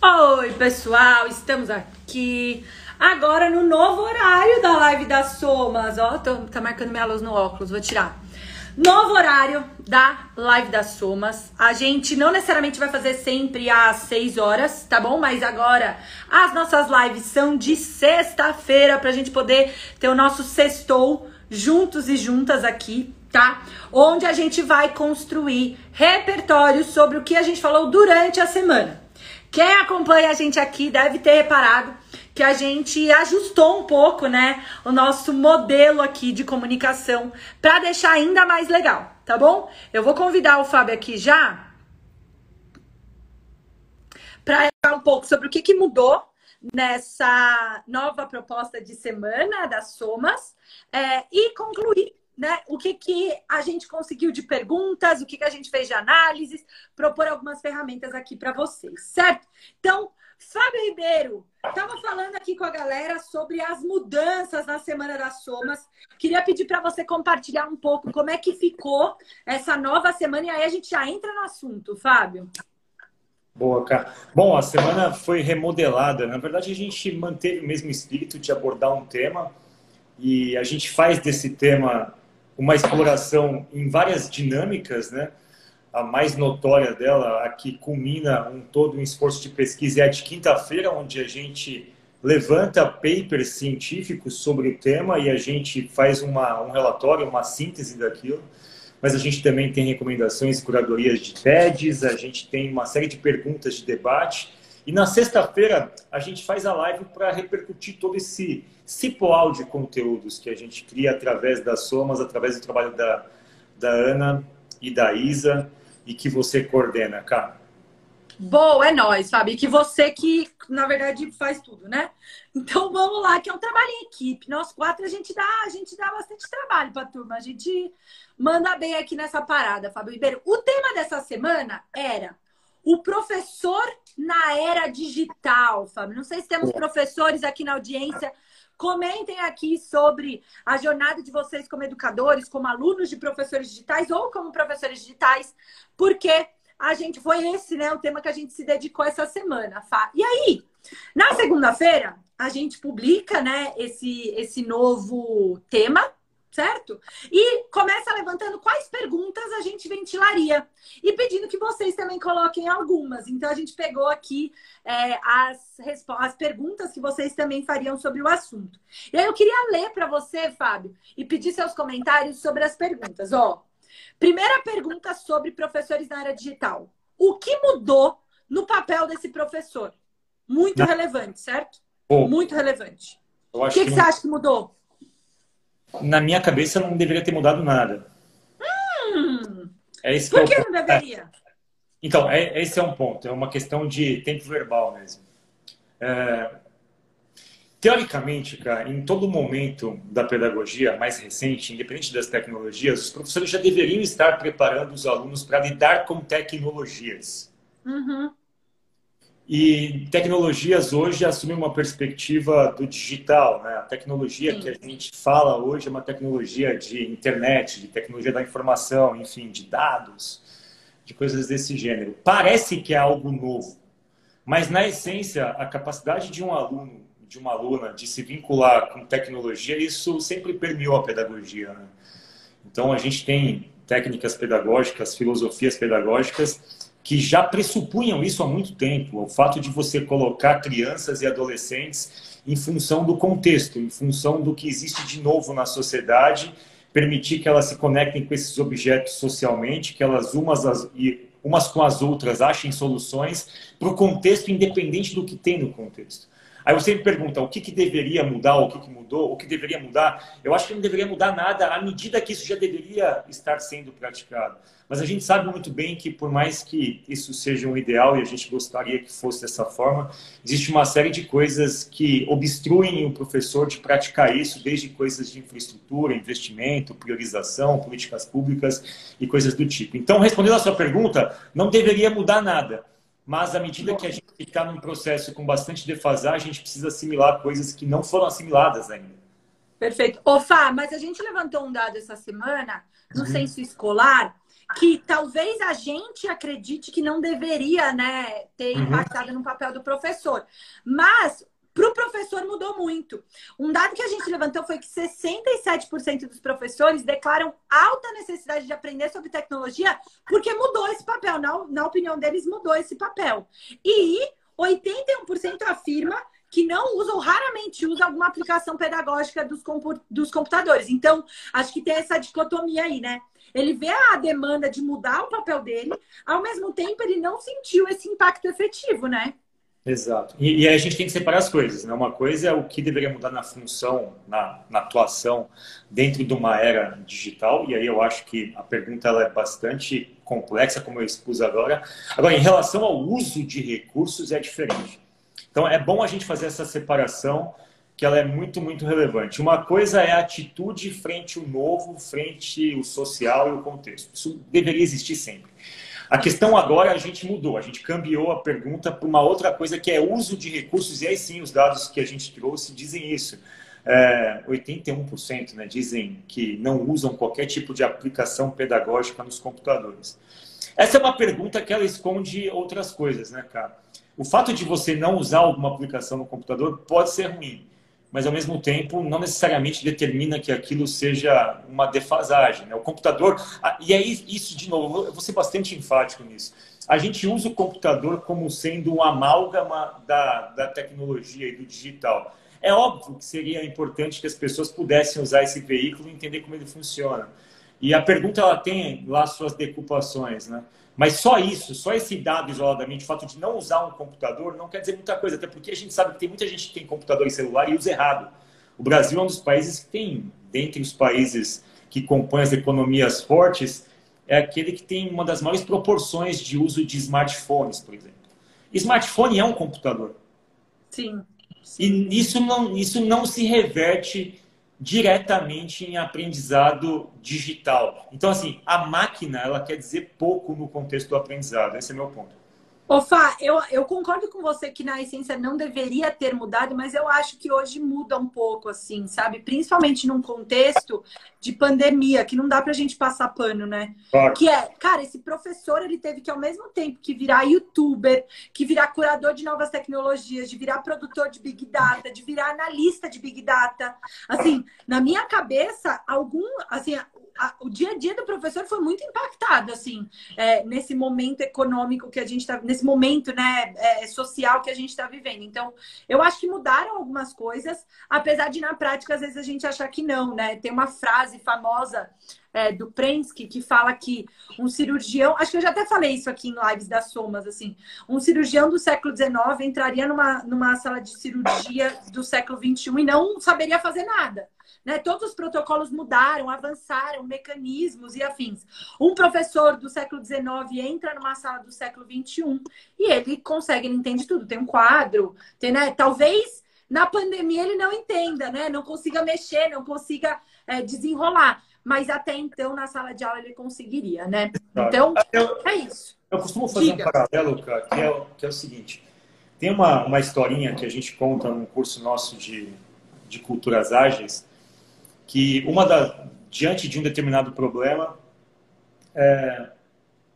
Oi, pessoal, estamos aqui agora no novo horário da live das Somas. Ó, tô, tá marcando minha luz no óculos, vou tirar. Novo horário da live das Somas. A gente não necessariamente vai fazer sempre às 6 horas, tá bom? Mas agora as nossas lives são de sexta-feira pra gente poder ter o nosso sextou juntos e juntas aqui, tá? Onde a gente vai construir repertório sobre o que a gente falou durante a semana. Quem acompanha a gente aqui deve ter reparado que a gente ajustou um pouco, né, o nosso modelo aqui de comunicação para deixar ainda mais legal, tá bom? Eu vou convidar o Fábio aqui já para falar um pouco sobre o que, que mudou nessa nova proposta de semana das somas é, e concluir né, o que, que a gente conseguiu de perguntas, o que, que a gente fez de análises, propor algumas ferramentas aqui para vocês, certo? Então, Fábio Ribeiro, estava falando aqui com a galera sobre as mudanças na Semana das Somas. Queria pedir para você compartilhar um pouco como é que ficou essa nova semana e aí a gente já entra no assunto, Fábio. Boa, cara. Bom, a semana foi remodelada. Na verdade, a gente manteve o mesmo espírito de abordar um tema e a gente faz desse tema uma exploração em várias dinâmicas, né? A mais notória dela, a que culmina um todo um esforço de pesquisa, é a de quinta-feira, onde a gente levanta papers científicos sobre o tema e a gente faz uma, um relatório, uma síntese daquilo. Mas a gente também tem recomendações, curadorias de TEDs, a gente tem uma série de perguntas de debate. E na sexta-feira a gente faz a live para repercutir todo esse cipoal de conteúdos que a gente cria através das somas, através do trabalho da, da Ana e da Isa e que você coordena, cara. Boa, é nós, Fábio. Que você que, na verdade, faz tudo, né? Então vamos lá, que é um trabalho em equipe. Nós quatro a gente dá, a gente dá bastante trabalho para a turma. A gente manda bem aqui nessa parada, Fábio Ribeiro. O tema dessa semana era o professor na era digital, Fábio. Não sei se temos professores aqui na audiência Comentem aqui sobre a jornada de vocês como educadores, como alunos de professores digitais ou como professores digitais, porque a gente foi esse, né, o tema que a gente se dedicou essa semana, Fá. E aí, na segunda-feira, a gente publica, né, esse esse novo tema certo? E começa levantando quais perguntas a gente ventilaria. E pedindo que vocês também coloquem algumas. Então, a gente pegou aqui é, as, as perguntas que vocês também fariam sobre o assunto. E aí, eu queria ler para você, Fábio, e pedir seus comentários sobre as perguntas. Ó, primeira pergunta sobre professores na área digital. O que mudou no papel desse professor? Muito relevante, certo? Muito relevante. O que, que, que você acha que mudou? Na minha cabeça não deveria ter mudado nada. Hum, é esse Por que, que não deveria? Então, é, esse é um ponto, é uma questão de tempo verbal mesmo. É, teoricamente, cara, em todo momento da pedagogia mais recente, independente das tecnologias, os professores já deveriam estar preparando os alunos para lidar com tecnologias. Uhum. E tecnologias hoje assumem uma perspectiva do digital. Né? A tecnologia Sim. que a gente fala hoje é uma tecnologia de internet, de tecnologia da informação, enfim, de dados, de coisas desse gênero. Parece que é algo novo, mas na essência, a capacidade de um aluno, de uma aluna, de se vincular com tecnologia, isso sempre permeou a pedagogia. Né? Então, a gente tem técnicas pedagógicas, filosofias pedagógicas que já pressupunham isso há muito tempo. O fato de você colocar crianças e adolescentes em função do contexto, em função do que existe de novo na sociedade, permitir que elas se conectem com esses objetos socialmente, que elas umas, as, umas com as outras achem soluções para o contexto, independente do que tem no contexto. Aí você me pergunta o que, que deveria mudar, o que, que mudou, o que deveria mudar. Eu acho que não deveria mudar nada à medida que isso já deveria estar sendo praticado. Mas a gente sabe muito bem que, por mais que isso seja um ideal e a gente gostaria que fosse dessa forma, existe uma série de coisas que obstruem o professor de praticar isso, desde coisas de infraestrutura, investimento, priorização, políticas públicas e coisas do tipo. Então, respondendo a sua pergunta, não deveria mudar nada. Mas à medida que a gente ficar num processo com bastante defasagem, a gente precisa assimilar coisas que não foram assimiladas ainda. Perfeito. Ô, Fá, mas a gente levantou um dado essa semana no uhum. censo escolar que talvez a gente acredite que não deveria né, ter uhum. impactado no papel do professor. Mas para o professor mudou muito. Um dado que a gente levantou foi que 67% dos professores declaram alta necessidade de aprender sobre tecnologia porque mudou esse papel. Na, na opinião deles, mudou esse papel. E 81% afirma que não usam, raramente usam alguma aplicação pedagógica dos, dos computadores. Então, acho que tem essa dicotomia aí, né? Ele vê a demanda de mudar o papel dele, ao mesmo tempo ele não sentiu esse impacto efetivo, né? Exato. E, e aí a gente tem que separar as coisas, né? Uma coisa é o que deveria mudar na função, na, na atuação dentro de uma era digital, e aí eu acho que a pergunta ela é bastante complexa, como eu expus agora. Agora, em relação ao uso de recursos, é diferente. Então, é bom a gente fazer essa separação, que ela é muito, muito relevante. Uma coisa é a atitude frente ao novo, frente ao social e o contexto. Isso deveria existir sempre. A questão agora a gente mudou, a gente cambiou a pergunta para uma outra coisa que é uso de recursos, e aí sim os dados que a gente trouxe dizem isso. É, 81% né, dizem que não usam qualquer tipo de aplicação pedagógica nos computadores. Essa é uma pergunta que ela esconde outras coisas, né, cara? O fato de você não usar alguma aplicação no computador pode ser ruim mas ao mesmo tempo não necessariamente determina que aquilo seja uma defasagem. Né? O computador, e é isso de novo, eu vou ser bastante enfático nisso. A gente usa o computador como sendo um amálgama da, da tecnologia e do digital. É óbvio que seria importante que as pessoas pudessem usar esse veículo e entender como ele funciona. E a pergunta ela tem lá suas decupações, né? Mas só isso, só esse dado isoladamente, o fato de não usar um computador, não quer dizer muita coisa, até porque a gente sabe que tem muita gente que tem computador e celular e usa errado. O Brasil é um dos países que tem, dentre os países que compõem as economias fortes, é aquele que tem uma das maiores proporções de uso de smartphones, por exemplo. Smartphone é um computador. Sim. sim. E isso não, isso não se reverte diretamente em aprendizado digital. Então, assim, a máquina, ela quer dizer pouco no contexto do aprendizado. Esse é meu ponto. Ô, Fá, eu, eu concordo com você que na essência não deveria ter mudado, mas eu acho que hoje muda um pouco, assim, sabe? Principalmente num contexto de pandemia, que não dá pra gente passar pano, né? Claro. Que é, cara, esse professor, ele teve que ao mesmo tempo que virar youtuber, que virar curador de novas tecnologias, de virar produtor de Big Data, de virar analista de Big Data. Assim, na minha cabeça, algum, assim, a, o dia a dia do professor foi muito impactado, assim, é, nesse momento econômico que a gente está, nesse momento, né, é, social que a gente está vivendo. Então, eu acho que mudaram algumas coisas, apesar de na prática às vezes a gente achar que não, né? Tem uma frase famosa é, do Prensky que fala que um cirurgião, acho que eu já até falei isso aqui em lives das somas, assim, um cirurgião do século XIX entraria numa, numa sala de cirurgia do século XXI e não saberia fazer nada. Né? Todos os protocolos mudaram, avançaram, mecanismos e afins. Um professor do século XIX entra numa sala do século XXI e ele consegue, ele entende tudo. Tem um quadro, tem, né? Talvez na pandemia ele não entenda, né? Não consiga mexer, não consiga é, desenrolar. Mas até então, na sala de aula, ele conseguiria, né? Então, eu, é isso. Eu costumo fazer Diga. um paralelo, cara, que é, que é o seguinte. Tem uma, uma historinha que a gente conta num curso nosso de, de culturas ágeis, que uma da, diante de um determinado problema é,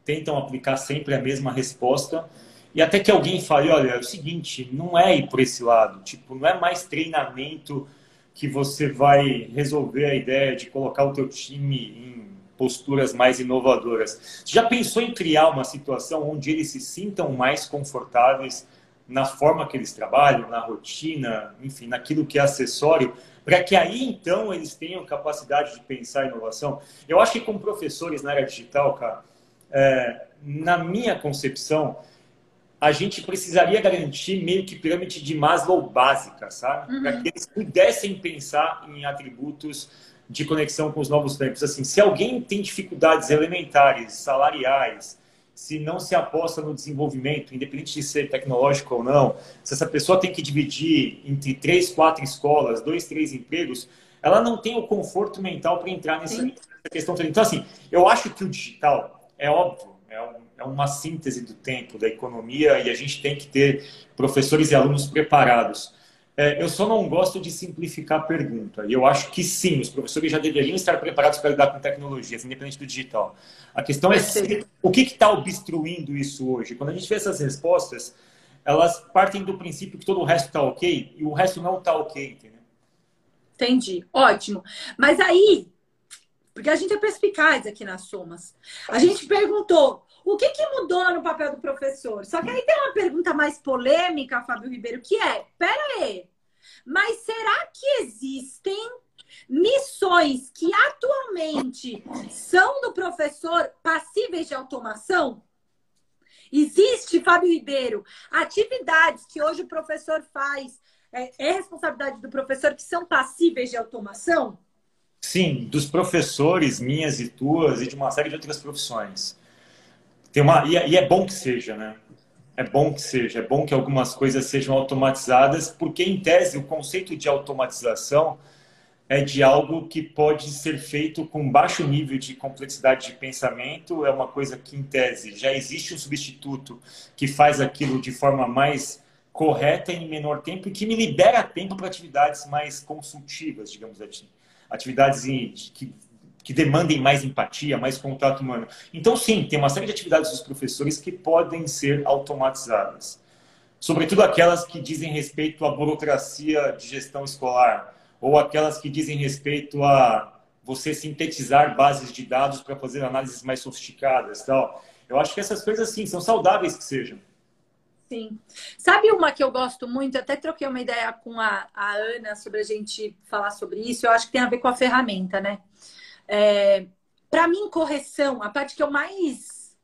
tentam aplicar sempre a mesma resposta e até que alguém fale, olha, é o seguinte, não é ir por esse lado, tipo, não é mais treinamento que você vai resolver a ideia de colocar o teu time em posturas mais inovadoras. Já pensou em criar uma situação onde eles se sintam mais confortáveis na forma que eles trabalham, na rotina, enfim, naquilo que é acessório, para que aí então eles tenham capacidade de pensar inovação. Eu acho que como professores na área digital, cara, é, na minha concepção, a gente precisaria garantir meio que pirâmide de Maslow básica, sabe? Uhum. Para que eles pudessem pensar em atributos de conexão com os novos tempos. Assim, se alguém tem dificuldades elementares, salariais, se não se aposta no desenvolvimento, independente de ser tecnológico ou não, se essa pessoa tem que dividir entre três, quatro escolas, dois, três empregos, ela não tem o conforto mental para entrar nessa, nessa questão. Então, assim, eu acho que o digital, é óbvio, é, um, é uma síntese do tempo, da economia, e a gente tem que ter professores e alunos preparados. É, eu só não gosto de simplificar a pergunta. E eu acho que sim, os professores já deveriam estar preparados para lidar com tecnologias, independente do digital. A questão é se, o que está obstruindo isso hoje. Quando a gente vê essas respostas, elas partem do princípio que todo o resto está ok e o resto não está ok, entendeu? Entendi. Ótimo. Mas aí, porque a gente é perspicaz aqui nas somas, a gente perguntou o que, que mudou no papel do professor? Só que aí tem uma pergunta mais polêmica, Fábio Ribeiro, que é: pera aí, mas será que existem missões que atualmente são do professor passíveis de automação? Existe, Fábio Ribeiro, atividades que hoje o professor faz, é, é responsabilidade do professor, que são passíveis de automação? Sim, dos professores, minhas e tuas, e de uma série de outras profissões. Tem uma, e é, e é bom que seja, né? É bom que seja, é bom que algumas coisas sejam automatizadas, porque, em tese, o conceito de automatização é de algo que pode ser feito com baixo nível de complexidade de pensamento, é uma coisa que, em tese, já existe um substituto que faz aquilo de forma mais correta em menor tempo e que me libera tempo para atividades mais consultivas, digamos assim. Atividades que que demandem mais empatia, mais contato humano. Então, sim, tem uma série de atividades dos professores que podem ser automatizadas. Sobretudo aquelas que dizem respeito à burocracia de gestão escolar, ou aquelas que dizem respeito a você sintetizar bases de dados para fazer análises mais sofisticadas. Tal. Eu acho que essas coisas, sim, são saudáveis que sejam. Sim. Sabe uma que eu gosto muito? Até troquei uma ideia com a, a Ana sobre a gente falar sobre isso. Eu acho que tem a ver com a ferramenta, né? É, para mim, correção, a parte que eu mais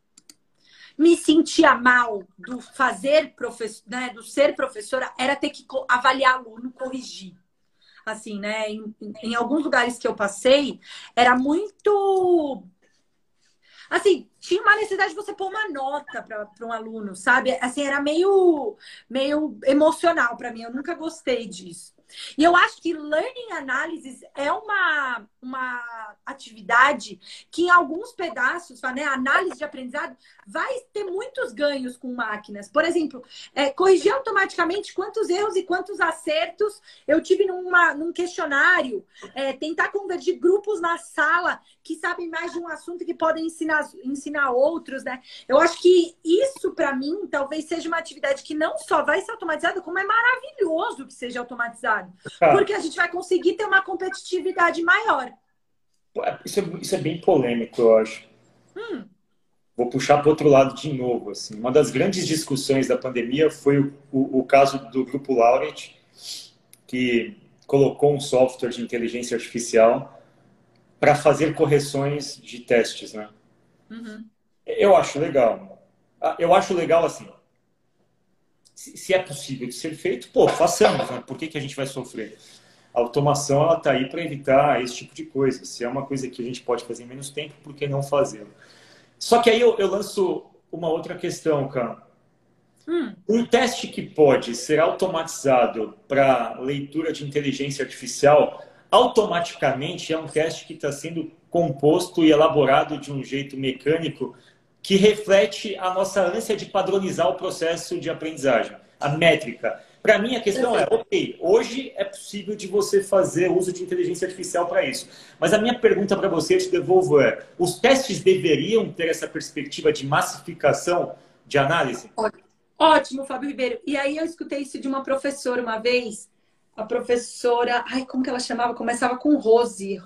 me sentia mal do fazer professor, né, do ser professora, era ter que avaliar aluno, corrigir. Assim, né? Em, em alguns lugares que eu passei, era muito assim, tinha uma necessidade de você pôr uma nota para um aluno, sabe? Assim, era meio, meio emocional para mim. Eu nunca gostei disso. E eu acho que learning analysis é uma, uma atividade que, em alguns pedaços, né, análise de aprendizado, vai ter muitos ganhos com máquinas. Por exemplo, é, corrigir automaticamente quantos erros e quantos acertos eu tive numa, num questionário, é, tentar convergir grupos na sala que sabem mais de um assunto e que podem ensinar, ensinar outros, né? Eu acho que isso, para mim, talvez seja uma atividade que não só vai ser automatizada, como é maravilhoso que seja automatizado. Ah. Porque a gente vai conseguir ter uma competitividade maior. Isso é, isso é bem polêmico, eu acho. Hum. Vou puxar para outro lado de novo. Assim. Uma das grandes discussões da pandemia foi o, o, o caso do grupo Laureate, que colocou um software de inteligência artificial para fazer correções de testes, né? Uhum. Eu acho legal. Ah, eu acho legal assim. Se é possível de ser feito, pô, façamos, né? Por que, que a gente vai sofrer? A automação ela está aí para evitar esse tipo de coisa. Se é uma coisa que a gente pode fazer em menos tempo, por que não fazê-lo? Só que aí eu, eu, lanço uma outra questão, cara. Hum. Um teste que pode ser automatizado para leitura de inteligência artificial, automaticamente é um teste que está sendo composto e elaborado de um jeito mecânico que reflete a nossa ânsia de padronizar o processo de aprendizagem, a métrica. Para mim, a questão é, ok, hoje é possível de você fazer uso de inteligência artificial para isso. Mas a minha pergunta para você, eu te devolvo, é: os testes deveriam ter essa perspectiva de massificação de análise? Ótimo, Fábio Ribeiro. E aí eu escutei isso de uma professora uma vez. A professora, ai, como que ela chamava? Começava com Rose,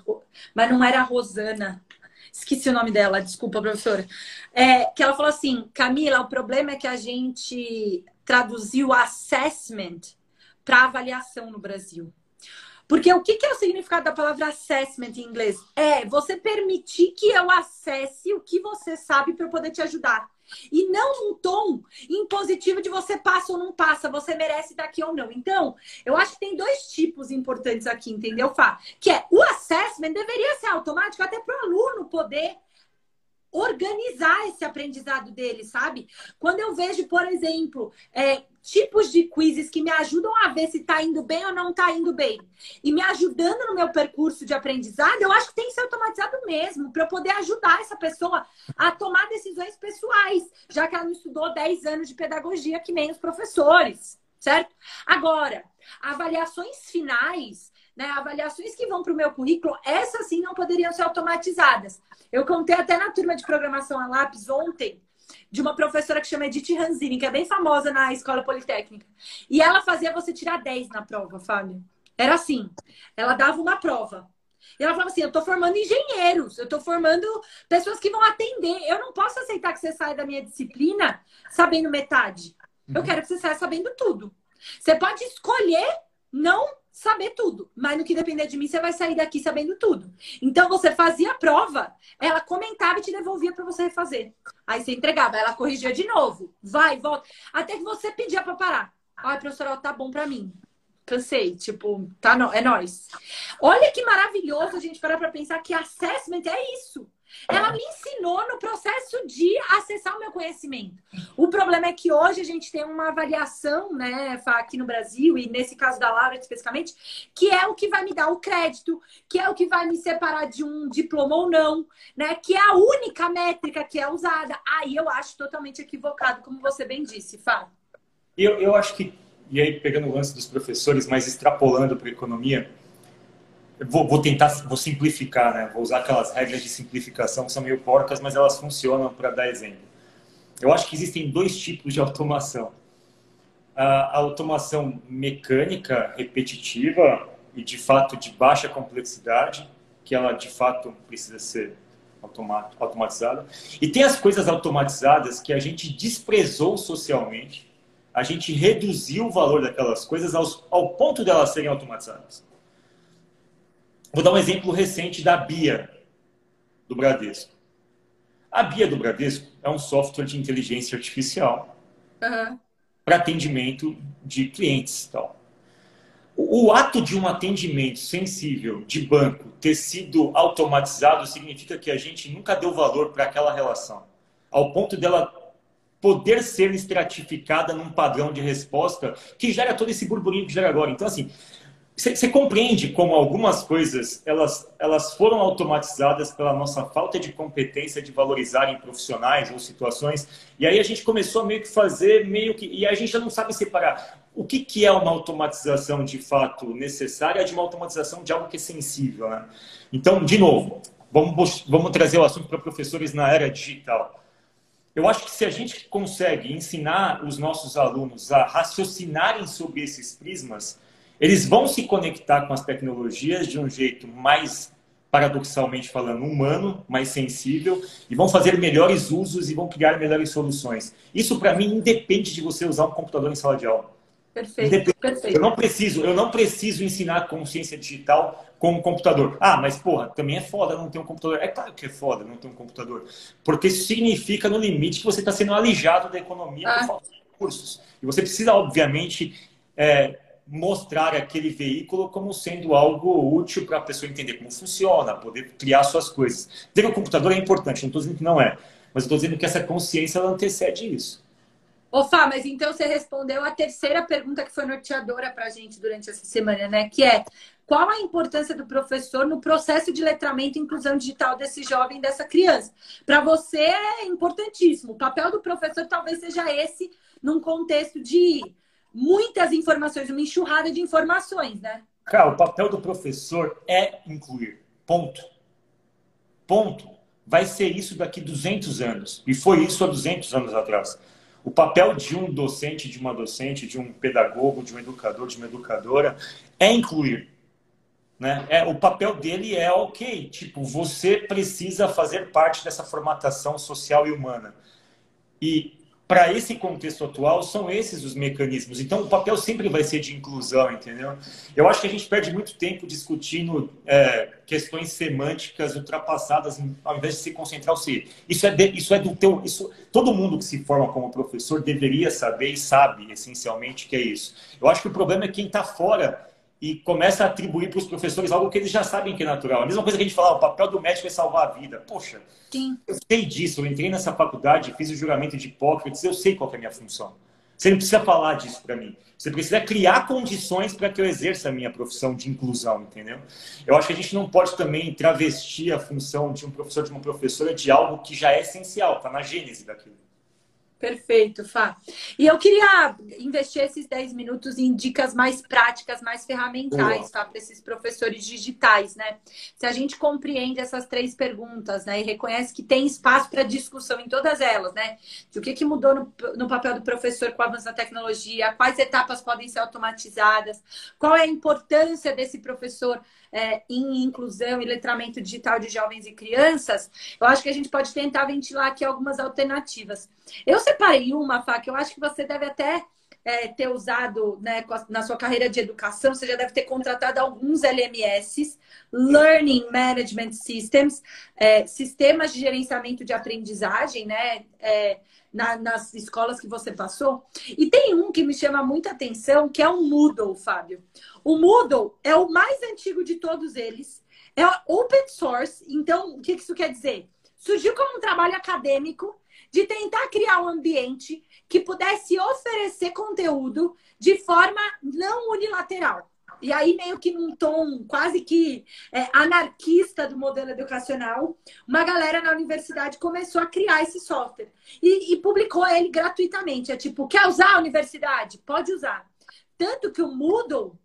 mas não era Rosana. Esqueci o nome dela, desculpa, professora. É, que ela falou assim: Camila, o problema é que a gente traduziu assessment para avaliação no Brasil. Porque o que, que, é o significado da palavra assessment em inglês? É você permitir que eu acesse o que você sabe para eu poder te ajudar. E não num tom impositivo de você passa ou não passa, você merece daqui ou não. Então, eu acho que tem dois tipos importantes aqui, entendeu, Fá? Que é o assessment deveria ser automático até para o aluno poder organizar esse aprendizado dele, sabe? Quando eu vejo, por exemplo, é, tipos de quizzes que me ajudam a ver se está indo bem ou não está indo bem, e me ajudando no meu percurso de aprendizado, eu acho que tem que ser automatizado mesmo, para eu poder ajudar essa pessoa a tomar decisões pessoais, já que ela não estudou 10 anos de pedagogia que nem os professores. certo? Agora, avaliações finais, né, avaliações que vão para o meu currículo, essas sim não poderiam ser automatizadas. Eu contei até na turma de programação a lápis ontem de uma professora que chama Edith Ranzini, que é bem famosa na escola politécnica. E ela fazia você tirar 10 na prova, Fábio. Era assim. Ela dava uma prova. E ela falava assim: eu estou formando engenheiros, eu estou formando pessoas que vão atender. Eu não posso aceitar que você saia da minha disciplina sabendo metade. Eu uhum. quero que você saia sabendo tudo. Você pode escolher não saber tudo, mas no que depender de mim, você vai sair daqui sabendo tudo. Então você fazia a prova, ela comentava e te devolvia para você refazer. Aí você entregava, ela corrigia de novo, vai, volta, até que você pedia para parar. Ai, professora, tá bom para mim. Cansei, tipo, tá, no... é nós. Olha que maravilhoso a gente parar para pensar que assessment é isso. Ela me ensinou no processo de acessar o meu conhecimento. O problema é que hoje a gente tem uma avaliação, né, aqui no Brasil, e nesse caso da Laura especificamente, que é o que vai me dar o crédito, que é o que vai me separar de um diploma ou não, né? Que é a única métrica que é usada. Aí eu acho totalmente equivocado, como você bem disse, Fá. Eu, eu acho que, e aí pegando o lance dos professores, mas extrapolando para a economia, Vou, vou, tentar, vou simplificar, né? Vou usar aquelas regras de simplificação que são meio porcas, mas elas funcionam para dar exemplo. Eu acho que existem dois tipos de automação. A automação mecânica, repetitiva e de fato de baixa complexidade, que ela de fato precisa ser automatizada. E tem as coisas automatizadas que a gente desprezou socialmente, a gente reduziu o valor daquelas coisas ao, ao ponto de elas serem automatizadas. Vou dar um exemplo recente da Bia, do Bradesco. A Bia do Bradesco é um software de inteligência artificial uhum. para atendimento de clientes. Tal. O, o ato de um atendimento sensível de banco ter sido automatizado significa que a gente nunca deu valor para aquela relação, ao ponto dela poder ser estratificada num padrão de resposta que gera todo esse burburinho que gera agora. Então, assim, você compreende como algumas coisas elas, elas foram automatizadas pela nossa falta de competência de valorizarem profissionais ou situações e aí a gente começou a meio que fazer meio que e a gente já não sabe separar o que, que é uma automatização de fato necessária de uma automatização de algo que é sensível, né? Então, de novo, vamos, vamos trazer o assunto para professores na era digital. Eu acho que se a gente consegue ensinar os nossos alunos a raciocinarem sobre esses prismas, eles vão se conectar com as tecnologias de um jeito mais, paradoxalmente falando, humano, mais sensível, e vão fazer melhores usos e vão criar melhores soluções. Isso, para mim, independe de você usar um computador em sala de aula. Perfeito, perfeito. Eu não preciso, eu não preciso ensinar consciência digital com um computador. Ah, mas porra, também é foda não ter um computador. É claro que é foda não ter um computador, porque isso significa no limite que você está sendo alijado da economia ah. por falta de recursos. E você precisa, obviamente, é, mostrar aquele veículo como sendo algo útil para a pessoa entender como funciona, poder criar suas coisas. Ter um computador é importante, não estou dizendo que não é, mas estou dizendo que essa consciência ela antecede isso. Ô, Fá, mas então você respondeu a terceira pergunta que foi norteadora para a gente durante essa semana, né? Que é qual a importância do professor no processo de letramento e inclusão digital desse jovem, dessa criança? Para você é importantíssimo. O papel do professor talvez seja esse num contexto de muitas informações, uma enxurrada de informações, né? Cara, o papel do professor é incluir. Ponto. Ponto. Vai ser isso daqui 200 anos. E foi isso há 200 anos atrás. O papel de um docente, de uma docente, de um pedagogo, de um educador, de uma educadora é incluir. Né? É, o papel dele é ok, tipo, você precisa fazer parte dessa formatação social e humana. E para esse contexto atual, são esses os mecanismos. Então, o papel sempre vai ser de inclusão, entendeu? Eu acho que a gente perde muito tempo discutindo é, questões semânticas ultrapassadas, ao invés de se concentrar o ser. Isso é, de, isso é do teu. Isso, todo mundo que se forma como professor deveria saber e sabe, essencialmente, que é isso. Eu acho que o problema é quem está fora e começa a atribuir para os professores algo que eles já sabem que é natural. A mesma coisa que a gente fala, o papel do médico é salvar a vida. Poxa, Sim. eu sei disso, eu entrei nessa faculdade, fiz o juramento de Hipócrates, eu sei qual é a minha função. Você não precisa falar disso para mim. Você precisa criar condições para que eu exerça a minha profissão de inclusão, entendeu? Eu acho que a gente não pode também travestir a função de um professor, de uma professora, de algo que já é essencial, está na gênese daquilo. Perfeito, Fá. E eu queria investir esses 10 minutos em dicas mais práticas, mais ferramentais, Fá, para esses professores digitais, né? Se a gente compreende essas três perguntas, né, e reconhece que tem espaço para discussão em todas elas, né? De o que, que mudou no, no papel do professor com o avanço da tecnologia, quais etapas podem ser automatizadas, qual é a importância desse professor é, em inclusão e letramento digital de jovens e crianças, eu acho que a gente pode tentar ventilar aqui algumas alternativas. Eu separei uma, Fá, que eu acho que você deve até é, ter usado né, na sua carreira de educação, você já deve ter contratado alguns LMS, Learning Management Systems, é, sistemas de gerenciamento de aprendizagem, né? É, na, nas escolas que você passou. E tem um que me chama muita atenção, que é o Moodle, Fábio. O Moodle é o mais antigo de todos eles. É open source. Então, o que isso quer dizer? Surgiu como um trabalho acadêmico de tentar criar um ambiente que pudesse oferecer conteúdo de forma não unilateral. E aí, meio que num tom quase que é, anarquista do modelo educacional, uma galera na universidade começou a criar esse software e, e publicou ele gratuitamente. É tipo, quer usar a universidade? Pode usar. Tanto que o Moodle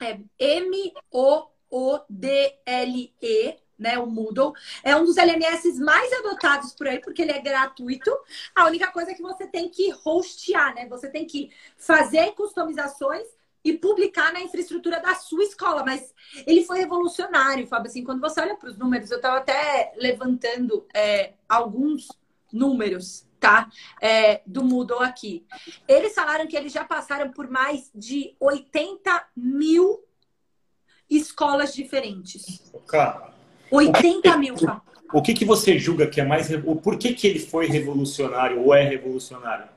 é M-O-O-D-L-E, né? O Moodle é um dos LMS mais adotados por aí, porque ele é gratuito. A única coisa é que você tem que hostear, né? Você tem que fazer customizações e publicar na infraestrutura da sua escola. Mas ele foi revolucionário, Fábio. Assim, quando você olha para os números, eu estava até levantando é, alguns números, tá? É, do Moodle aqui. Eles falaram que eles já passaram por mais de 80 mil escolas diferentes. Cara, 80 mil, Fábio. O que, que você julga que é mais. Por que, que ele foi revolucionário ou é revolucionário?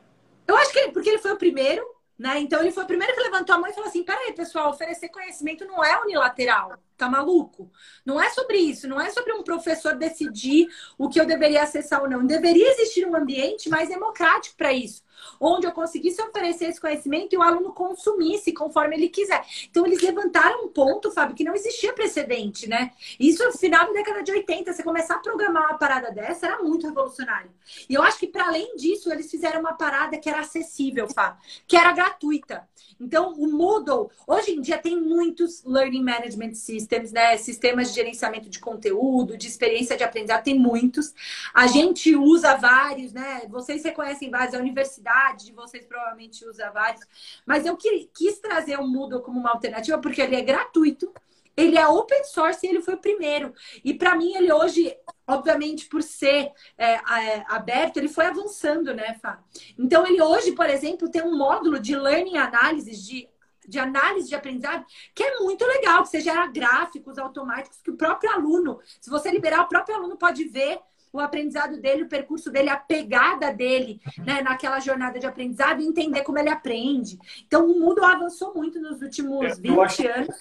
Eu acho que porque ele foi o primeiro né? Então ele foi o primeiro que levantou a mão e falou assim: peraí, pessoal, oferecer conhecimento não é unilateral. Tá maluco? Não é sobre isso, não é sobre um professor decidir o que eu deveria acessar ou não. Deveria existir um ambiente mais democrático para isso onde eu conseguisse oferecer esse conhecimento e o aluno consumisse conforme ele quiser. Então, eles levantaram um ponto, Fábio, que não existia precedente, né? Isso no final da década de 80, você começar a programar uma parada dessa era muito revolucionário. E eu acho que, para além disso, eles fizeram uma parada que era acessível, Fábio, que era gratuita. Então, o Moodle, hoje em dia, tem muitos Learning Management Systems, né? Sistemas de gerenciamento de conteúdo, de experiência de aprendizado, tem muitos. A gente usa vários, né? Vocês reconhecem vários, a universidade de vocês provavelmente usa vários. Mas eu quis trazer o Moodle como uma alternativa porque ele é gratuito, ele é open source e ele foi o primeiro. E para mim, ele hoje, obviamente, por ser é, é, aberto, ele foi avançando, né, Fá? Então, ele hoje, por exemplo, tem um módulo de learning analysis, de de análise de aprendizado, que é muito legal, que você gera gráficos automáticos que o próprio aluno, se você liberar, o próprio aluno pode ver o aprendizado dele, o percurso dele, a pegada dele, né, naquela jornada de aprendizado e entender como ele aprende. Então, o mundo avançou muito nos últimos 20 anos.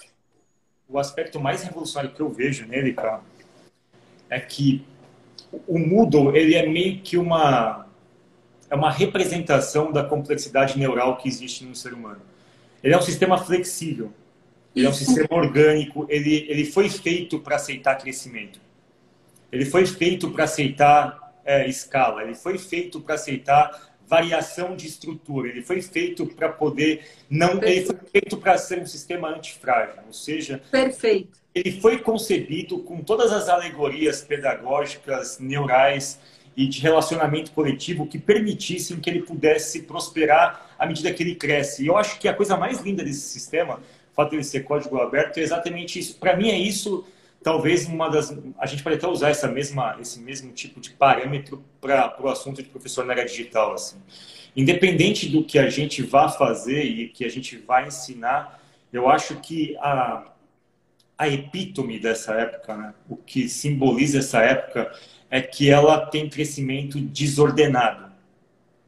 O aspecto mais revolucionário que eu vejo nele, cara, é que o Moodle, ele é meio que uma é uma representação da complexidade neural que existe no ser humano. Ele é um sistema flexível, ele é um sistema orgânico, ele, ele foi feito para aceitar crescimento. Ele foi feito para aceitar é, escala, ele foi feito para aceitar variação de estrutura, ele foi feito para poder não, Perfeito. ele foi feito para ser um sistema antifrágil, ou seja, Perfeito. Ele foi concebido com todas as alegorias pedagógicas, neurais e de relacionamento coletivo que permitissem que ele pudesse prosperar à medida que ele cresce. E eu acho que a coisa mais linda desse sistema, o fato de ser código aberto, é exatamente isso. Para mim é isso talvez uma das a gente pode até usar essa mesma esse mesmo tipo de parâmetro para o assunto de professor na área digital assim independente do que a gente vá fazer e que a gente vai ensinar eu acho que a a epítome dessa época né? o que simboliza essa época é que ela tem crescimento desordenado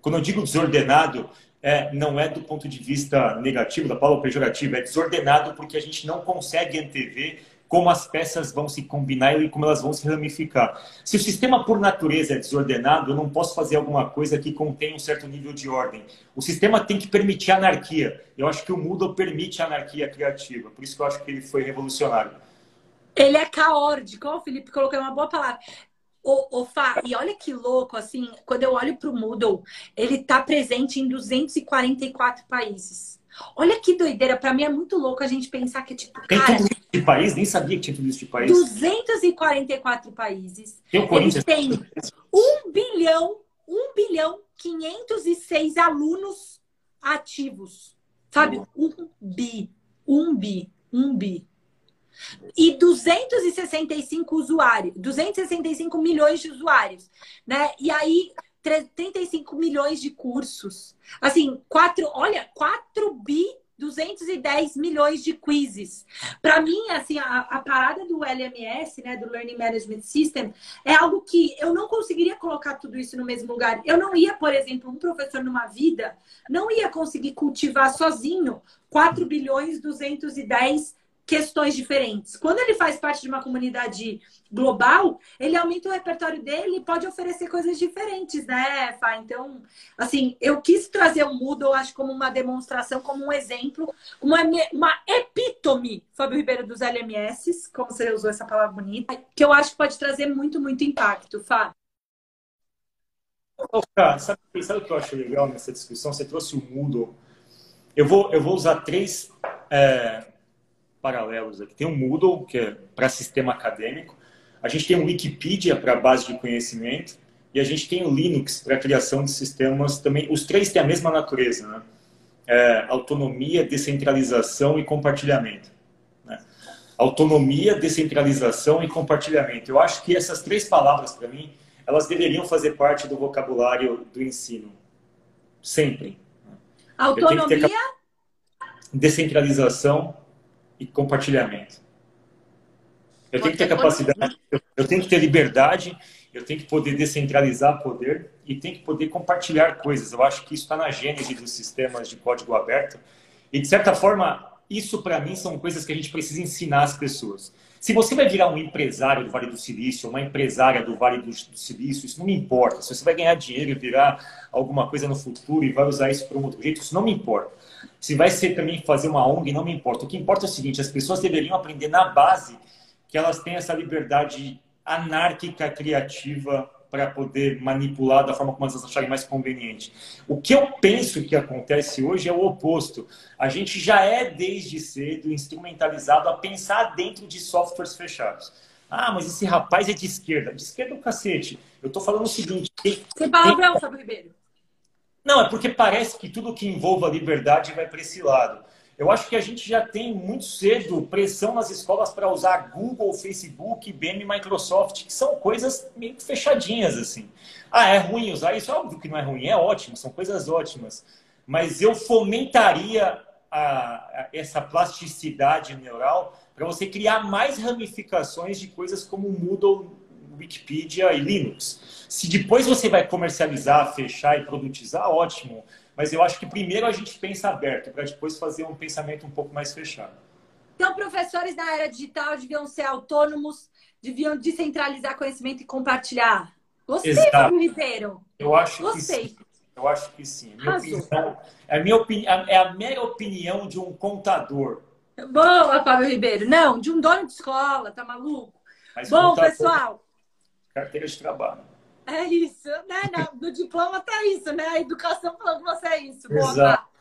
quando eu digo desordenado é, não é do ponto de vista negativo da palavra pejorativa é desordenado porque a gente não consegue antever como as peças vão se combinar e como elas vão se ramificar. Se o sistema por natureza é desordenado, eu não posso fazer alguma coisa que contenha um certo nível de ordem. O sistema tem que permitir anarquia. Eu acho que o Moodle permite a anarquia criativa. Por isso que eu acho que ele foi revolucionário. Ele é caótico, o Felipe colocou uma boa palavra. Ô, ô, Fá, e olha que louco, assim, quando eu olho para o Moodle, ele está presente em 244 países. Olha que doideira, para mim é muito louco a gente pensar que, tipo, Tem cara, tudo isso de país? Nem sabia que tinha tudo isso de país. 244 países. Tem o Corinthians. têm 1 bilhão, 1 bilhão 506 alunos ativos. Sabe? Um bi. Um bi. Um bi. E 265 usuários, 265 milhões de usuários, né? E aí 35 milhões de cursos. Assim, quatro, olha, 4 bi 210 milhões de quizzes. Para mim, assim, a, a, parada do LMS, né, do Learning Management System, é algo que eu não conseguiria colocar tudo isso no mesmo lugar. Eu não ia, por exemplo, um professor numa vida, não ia conseguir cultivar sozinho 4 bilhões 210 questões diferentes. Quando ele faz parte de uma comunidade global, ele aumenta o repertório dele e pode oferecer coisas diferentes, né, Fá? Então, assim, eu quis trazer o Moodle, acho, como uma demonstração, como um exemplo, uma, uma epítome, Fábio Ribeiro, dos LMS, como você usou essa palavra bonita, que eu acho que pode trazer muito, muito impacto, Fá. Oh, sabe, sabe o que eu acho legal nessa discussão? Você trouxe o Moodle. Eu vou, eu vou usar três é, paralelos aqui. Tem o Moodle, que é para sistema acadêmico. A gente tem o Wikipedia para base de conhecimento. E a gente tem o Linux para criação de sistemas também. Os três têm a mesma natureza, né? É, autonomia, descentralização e compartilhamento. Né? Autonomia, descentralização e compartilhamento. Eu acho que essas três palavras, para mim, elas deveriam fazer parte do vocabulário do ensino. Sempre. Autonomia? Descentralização e compartilhamento. Eu tenho que ter capacidade, eu tenho que ter liberdade, eu tenho que poder descentralizar poder e tenho que poder compartilhar coisas. Eu acho que isso está na gênese dos sistemas de código aberto. E, de certa forma, isso para mim são coisas que a gente precisa ensinar às pessoas. Se você vai virar um empresário do Vale do Silício, uma empresária do Vale do, do Silício, isso não me importa. Se você vai ganhar dinheiro e virar alguma coisa no futuro e vai usar isso para um outro jeito, isso não me importa. Se vai ser também fazer uma ONG, não me importa. O que importa é o seguinte: as pessoas deveriam aprender na base que elas têm essa liberdade anárquica, criativa, para poder manipular da forma como elas acharem mais conveniente. O que eu penso que acontece hoje é o oposto. A gente já é, desde cedo, instrumentalizado a pensar dentro de softwares fechados. Ah, mas esse rapaz é de esquerda. De esquerda é o cacete. Eu estou falando o seguinte. Tem, palavrão, Fábio Ribeiro. Não, é porque parece que tudo que envolva liberdade vai para esse lado. Eu acho que a gente já tem muito cedo pressão nas escolas para usar Google, Facebook, IBM Microsoft, que são coisas meio fechadinhas assim. Ah, é ruim usar isso? É óbvio que não é ruim, é ótimo, são coisas ótimas. Mas eu fomentaria a, a, essa plasticidade neural para você criar mais ramificações de coisas como Moodle, Wikipedia e Linux. Se depois você vai comercializar, fechar e produtizar, ótimo. Mas eu acho que primeiro a gente pensa aberto, para depois fazer um pensamento um pouco mais fechado. Então, professores na era digital deviam ser autônomos, deviam descentralizar conhecimento e compartilhar. Gostei, Ribeiro. Eu acho Gostei. que sim. Eu acho que sim. Minha opinião, é, a minha opinião, é a mera opinião de um contador. Boa, Fábio Ribeiro. Não, de um dono de escola, tá maluco? Mas Bom, contador, pessoal. Carteira de trabalho. É isso, né? No diploma tá isso, né? A educação falando que você é isso. Boa, Exato.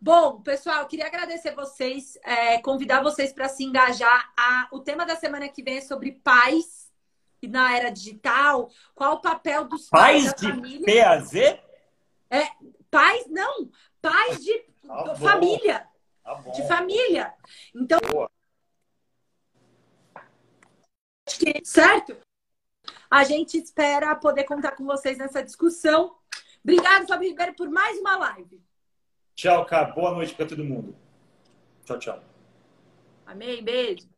Bom, pessoal, queria agradecer vocês, é, convidar vocês para se engajar. A, o tema da semana que vem é sobre pais na era digital. Qual o papel dos pais, pais da família? de PAZ? É, pais, não, pais de tá família. Tá de família. Então, Boa. certo? A gente espera poder contar com vocês nessa discussão. Obrigado, Fábio Ribeiro, por mais uma live. Tchau, cara. Boa noite para todo mundo. Tchau, tchau. Amém. Beijo.